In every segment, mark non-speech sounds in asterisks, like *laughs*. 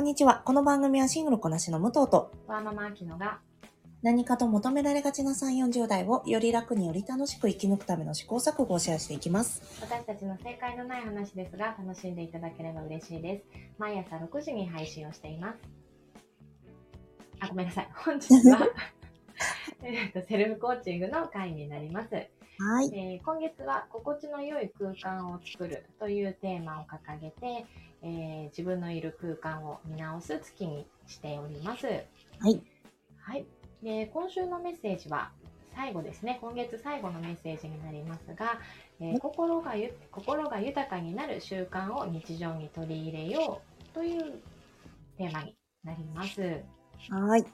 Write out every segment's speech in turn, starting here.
こんにちは。この番組はシングルこなしの武藤とワーママアキノが何かと求められがちな3、40代をより楽により楽しく生き抜くための試行錯誤をシェアしていきます。私たちの正解のない話ですが楽しんでいただければ嬉しいです。毎朝6時に配信をしています。あ、ごめんなさい。*laughs* 本日は *laughs* えっとセルフコーチングの回になります。はい。えー今月は心地の良い空間を作るというテーマを掲げて、えー自分のいる空間を見直す月にしております。はい。はい。で、今週のメッセージは最後ですね。今月最後のメッセージになりますが、えー心がゆ心が豊かになる習慣を日常に取り入れようというテーマになります。はい。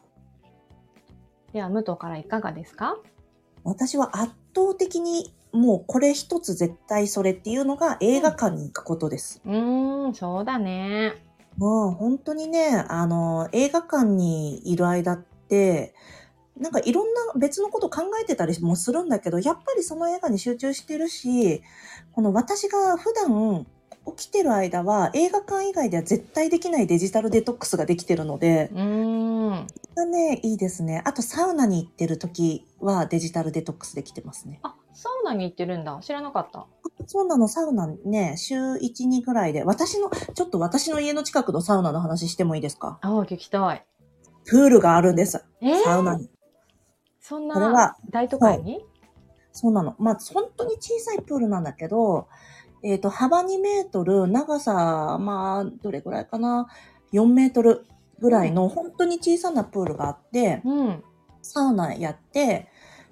では、武藤からいかがですか？私は圧倒的にもうこれ一つ絶対それっていうのが映画館に行くことです。うーん、そうだね。もう本当にね、あの、映画館にいる間って、なんかいろんな別のこと考えてたりもするんだけど、やっぱりその映画に集中してるし、この私が普段起きてる間は映画館以外では絶対できないデジタルデトックスができてるので、うーん。ね、いいですね。あとサウナに行ってる時はデジタルデトックスできてますね。あ、サウナに行ってるんだ。知らなかった。そうなの、サウナね、週1、2ぐらいで、私の、ちょっと私の家の近くのサウナの話してもいいですか？ああ、聞きたい。プールがあるんです。えー？サウナに。そんこれはな大都会に、そうなの。まあ、本当に小さいプールなんだけど、えっ、と、幅2メートル、長さ、まあ、どれぐらいかな、4メートルぐらいの、本当に小さなプールがあって、うん。サウナやって、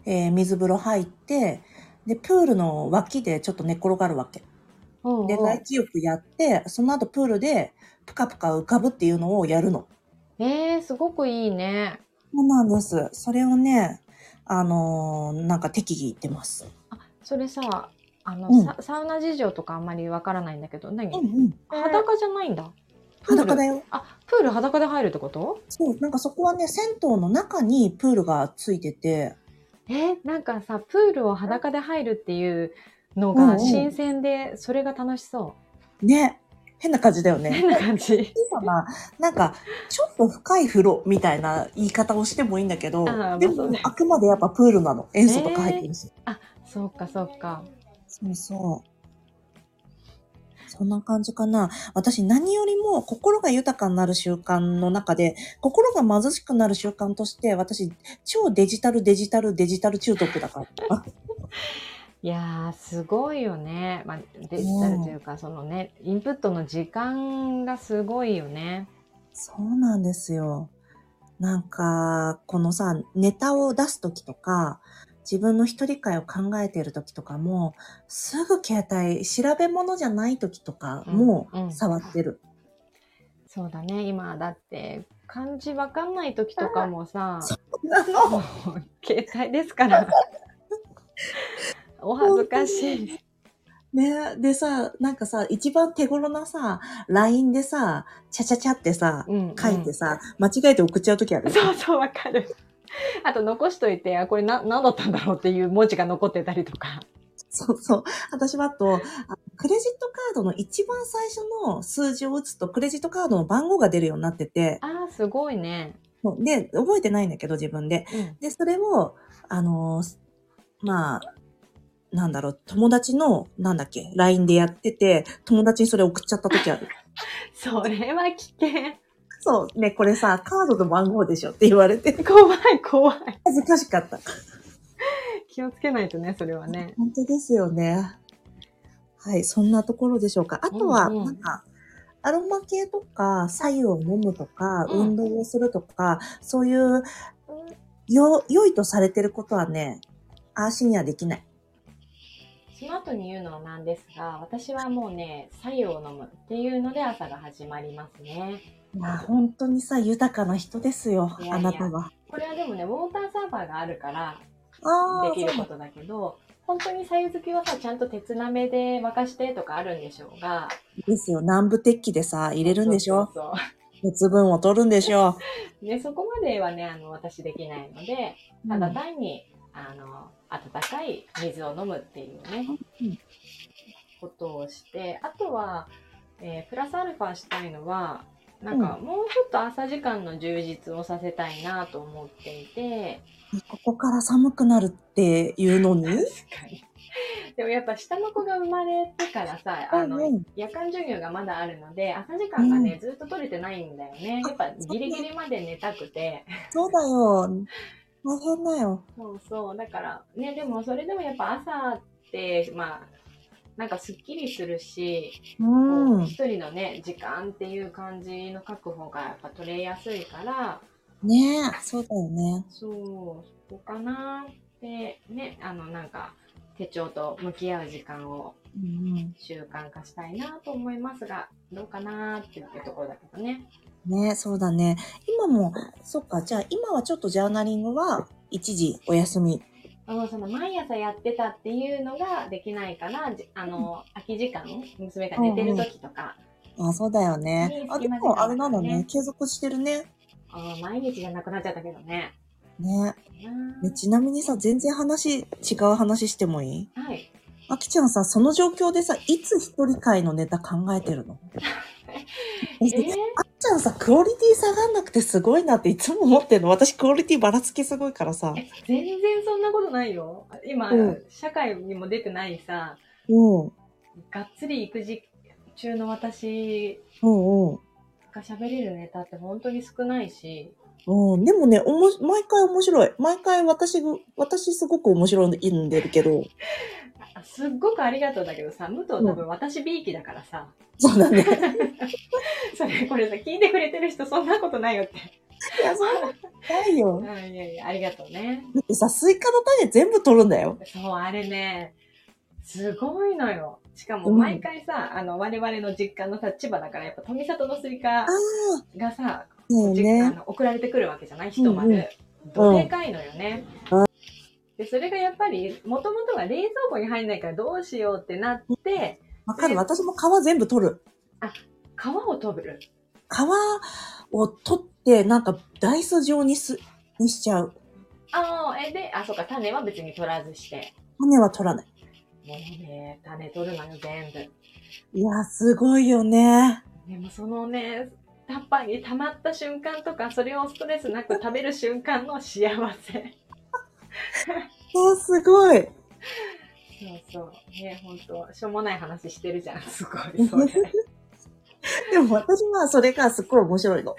えー水風呂入って、で、プールの脇でちょっと寝っ転がるわけ。で、おうおう外気浴やって、その後プールでぷかぷか浮かぶっていうのをやるの。えー、すごくいいね。そうなんです。それをね、あのーなんか適宜言ってます。あ、それさ、あの、うんササウナ事情とかあんまりわからないんだけど、何、うんうん。裸じゃないんだ。裸だよ。あ、プール裸で入るってこと？そう、なんかそこはね、銭湯の中にプールがついてて、えーなんかさ、プールを裸で入るっていうのうんうんが新鮮で、それが楽しそね、変な感じだよう。ね。変な感じ。小さな、なんか、ちょっと深い風呂みたいな言い方をしてもいいんだけど、でもあーまあねあくまでやっぱプールなの。塩素とか入ってるし。そうか、そうか。そうそう。そんな感じかな。私何よりも心が豊かになる習慣の中で、心が貧しくなる習慣として、私、超デジタルデジタルデジタル中毒だから。*laughs* いやー、すごいよね。まあ、デジタルというか、そのね、インプットの時間がすごいよね。そうなんですよ。なんか、このさ、ネタを出すときとか、自分の一人会を考えているときとかも、すぐ携帯、調べ物じゃないときとかもうんうん触ってる。そうだね。今、だって、漢字わかんない時とかもさ、携帯ですから。*laughs* お恥ずかしい。ねでさ、なんかさ、一番手頃なさ、LINE でさ、ちゃちゃちゃってさ、うんうん書いてさ、間違えて送っちゃうときある。そうそう、わかる。*laughs* あと残しといて、あ、これな、何だったんだろうっていう文字が残ってたりとか。そうそう。私はあと、あクレジットカードの一番最初の数字を打つと、クレジットカードの番号が出るようになってて、あー、すごいね。で、覚えてないんだけど、自分で。うん。で、それを、あのーまあ、なんだろう、友達の、なんだっけ、LINE でやってて、友達にそれ送っちゃった時ある。*laughs* それは危険。そう、ね、これさ、カードの番号でしょって言われて、怖い、怖い。恥ずかしかった。気をつけないとね、それはね。本当ですよね。はい、そんなところでしょうか。あとは、うんうんなんか、アロマ系とか、白湯を飲むとか、うん運動をするとか、そういう、よ、良いとされてることはね、あにはできない。その後に言うのはなんですが、私はもうね、白湯を飲むっていうので朝が始まりますね。いや、本当にさ、豊かな人ですよ、いやいやあなたは。これはでもね、ウォーターサーバーがあるからできることだけど、本当に白湯好きはさ、ちゃんと鉄鍋で沸かしてとかあるんでしょうが。ですよ。南部鉄器でさ、入れるんでしょ？そう鉄分を取るんでしょ？*laughs* で、そこまではね、あの、私できないので、ただ単に、あの、温かい水を飲むっていうね、うんことをして、あとは、えープラスアルファしたいのは、なんかもうちょっと朝時間の充実をさせたいなと思っていて、ここから寒くなるっていうのに？*laughs* でもやっぱ下の子が生まれてからさ、あの、うんうん夜間授業がまだあるので、朝時間がね、ずっと取れてないんだよね。やっぱギリギリまで寝たくて。そうだよ。大変だよ。そうそう。だから、ね、でもそれでもやっぱ朝って、まあ、なんかすっきりするし、う。ん一人のね、時間っていう感じの確保がやっぱ取れやすいから、ねえ、そうだよね。そう、そこかなって、ね、あの、なんか、手帳と向き合う時間をうん習慣化したいなと思いますが、どうかなっていうところだけどね。うん。ねえ、そうだね。今も、そっか、じゃあ今はちょっとジャーナリングは一時お休み。あの、その毎朝やってたっていうのができないから、じあの、空き時間、娘が寝てる時とか、あ、そうだよねね。あ、でもあれなのねね。継続してるね。あ毎日じゃなくなっちゃったけどね。ねなねちなみにさ、全然話、違う話してもいい？あはい。あきちゃんさ、その状況でさ、いつ一人会のネタ考えてるの？*laughs* えあきちゃんさ、クオリティ下がんなくてすごいなっていつも思ってるの。私クオリティばらつきすごいからさ。え全然そんなことないよ。今、うん社会にも出てないさ、うん。がっつり育児中の私。が喋れるネタって本当に少ないし、うん、でもね、おもし、毎回面白い。毎回私が、私すごく面白いんでるけど。*laughs* あすっごくありがとうだけどさ、武藤多分私 B 期だからさ、そうだね。い *laughs* それこれさ、聞いてくれてる人そんなことないよって。や、そうないようん。いやいや、ありがとうね。だってさ、スイカの種全部取るんだよ。そう、あれね、すごいのよ。しかもうん毎回さ、あの、我々の実家のさ、千葉だから、やっぱ富里のスイカがさ、ね。の送られてくるわけじゃない一玉。うんうんどでかいのよねうん。で、それがやっぱり、もともとが冷蔵庫に入んないからどうしようってなって、わかる。私も皮全部取る。皮を取る。皮を取って、なんか、ダイス状にす、にしちゃう。ああ、え、で、あ、そうか、種は別に取らずして。種は取らない。もうね、種取るのよ、全部。いや、すごいよね。でもそのね、タッパーに溜まった瞬間とか、それをストレスなく食べる瞬間の幸せ。*laughs* いや、すごい。そうそう。ね、ほんと、しょうもない話してるじゃん。*laughs* すごい、それ。*laughs* でも私はそれがすっごい面白いの。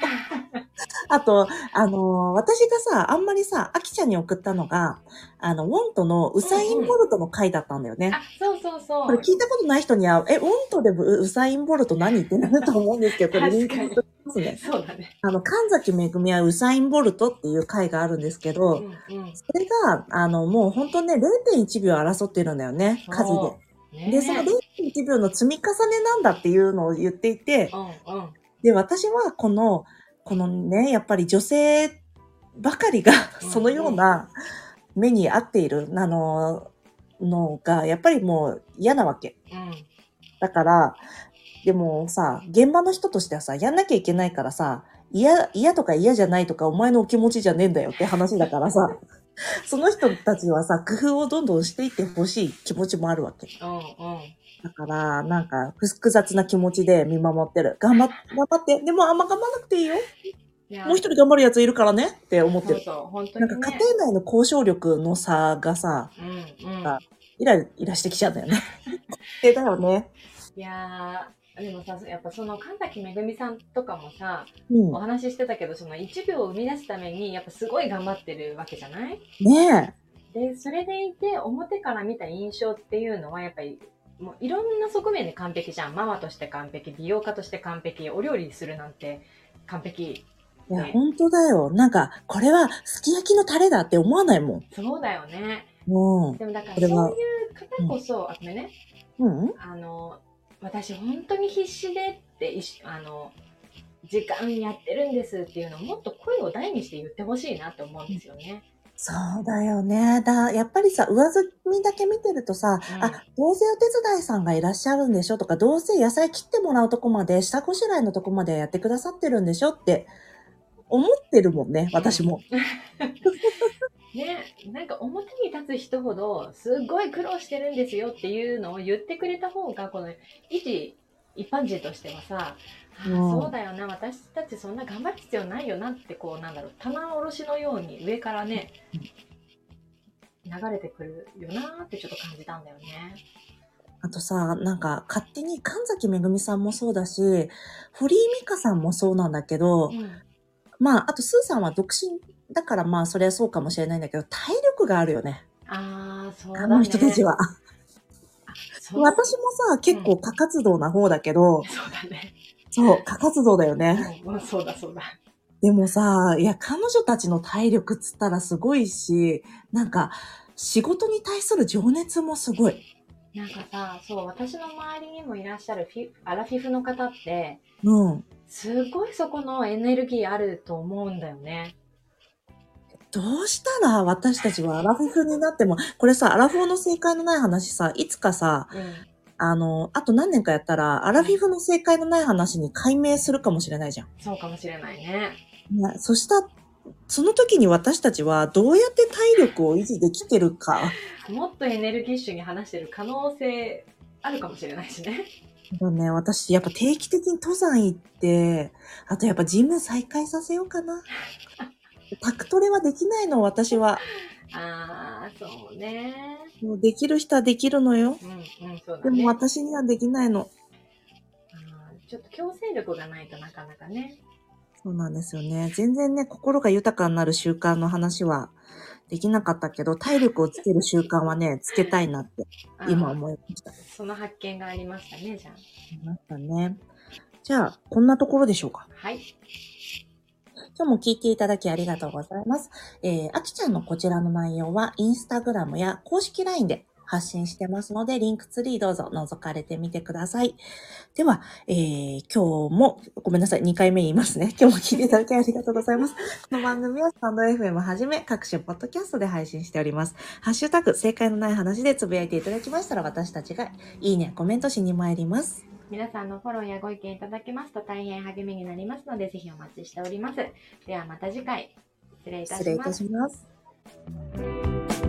あと、あのー私がさ、あんまりさ、アキちゃんに送ったのが、あの、ウォントのウサインボルトの回だったんだよね。あ、そうそうそう。これ聞いたことない人には、え、ウォントでウウサインボルト何？ってなると思うんですけど、これリンクますね。そうだね。あの、神崎めぐみはウサインボルトっていう回があるんですけど、うんうん。それが、あの、もう本当ね、0.1秒争ってるんだよね、数で。で。で、その0.1秒の積み重ねなんだっていうのを言っていて、うんうん。で、私はこの、このね、やっぱり女性ばかりがうんそのような目に合っている、あの、のが、やっぱりもう嫌なわけ。うん。だから、でもさ、現場の人としてはさ、やんなきゃいけないからさ、嫌、嫌とか嫌じゃないとか、お前のお気持ちじゃねえんだよって話だからさ、*laughs* その人たちはさ、工夫をどんどんしていってほしい気持ちもあるわけ。うんうん。だから、なんか、複雑な気持ちで見守ってる。頑張っ、頑張って。でも、あんま頑張らなくていいよ。もう一人頑張るやついるからねって思ってる。そうそう、本当にね。なんか家庭内の交渉力の差がさ、うんうん。あイライラしてきちゃうんだよね。*laughs* えだよね。いやー、でもさ、やっぱその神崎めぐみさんとかもさ、うんお。話ししてたけど、その1秒を生み出すために、やっぱすごい頑張ってるわけじゃない？ねで、それでいて、表から見た印象っていうのは、やっぱり、もういろんな側面で完璧じゃん。ママとして完璧、美容家として完璧、お料理するなんて完璧。え。いや、ね本当だよ。なんか、これはすき焼きのタレだって思わないもん。そうだよね。うん。でもだからそういう方こそ、あ、ごめんね。うんあの、私本当に必死でって、いしあの、時間やってるんですっていうのをもっと声を大にして言ってほしいなって思うんですよね。そうだよね。だ、やっぱりさ、上積みだけ見てるとさ、うんあ、どうせお手伝いさんがいらっしゃるんでしょとか、どうせ野菜切ってもらうとこまで、下ごしらえのとこまでやってくださってるんでしょって思ってるもんね、私も。*laughs* ね、なんか表に立つ人ほどすっごい苦労してるんですよっていうのを言ってくれた方がこの維持一般人としてはさ、あうんそうだよな私たちそんな頑張る必要ないよなってこうなんだろう棚卸しのように上からね流れてくるよなってちょっと感じたんだよね。あとさ、なんか勝手に神崎めぐみさんもそうだし、堀井美香さんもそうなんだけど、うんまあ、あとスーさんは独身だからまあそれはそうかもしれないんだけど、体力があるよね。ああそうだね。あの人たちは。私もさ、結構過活動な方だけど、そうだね。そう、過活動だよね。うん、そうだそうだ。でもさ、いや、彼女たちの体力っつったらすごいし、なんか、仕事に対する情熱もすごい。なんかさ、そう、私の周りにもいらっしゃるフィアラフィフの方って、うん。すごいそこのエネルギーあると思うんだよね。どうしたら私たちはアラフィフになっても、これさ、アラフォーの正解のない話さ、いつかさ、うん。あの、あと何年かやったら、アラフィフの正解のない話に解明するかもしれないじゃん。そうかもしれないね。ね、そしたその時に私たちはどうやって体力を維持できてるか。もっとエネルギッシュに話してる可能性あるかもしれないしね。だね、私、やっぱ定期的に登山行って、あとやっぱジム再開させようかな。*laughs* タクトレはできないの、私は。ああ、そうね。もうできる人はできるのよ。うん、うん、そうだね。でも私にはできないの。ちょっと強制力がないとなかなかね。そうなんですよね。全然ね、心が豊かになる習慣の話はできなかったけど、体力をつける習慣はね、つけたいなって今思いました。その発見がありましたね、じゃ思いましたね。じゃあ、こんなところでしょうか。あ。はい。今日も聞いていただきありがとうございます。えー、あきちゃんのこちらの内容は、インスタグラムや公式 LINE で発信してますので、リンクツリーどうぞ覗かれてみてください。では、えー、今日も、ごめんなさい、2回目言いますね。*laughs* 今日も聞いていただきありがとうございます。この番組はスタンド FM はじめ、各種ポッドキャストで配信しております。ハッシュタグ、正解のない話でつぶやいていただきましたら、私たちがいいね、コメントしに参ります。皆さんのフォローやご意見いただけますと大変励みになりますので、ぜひお待ちしております。ではまた次回、失礼いた失礼いたします。します。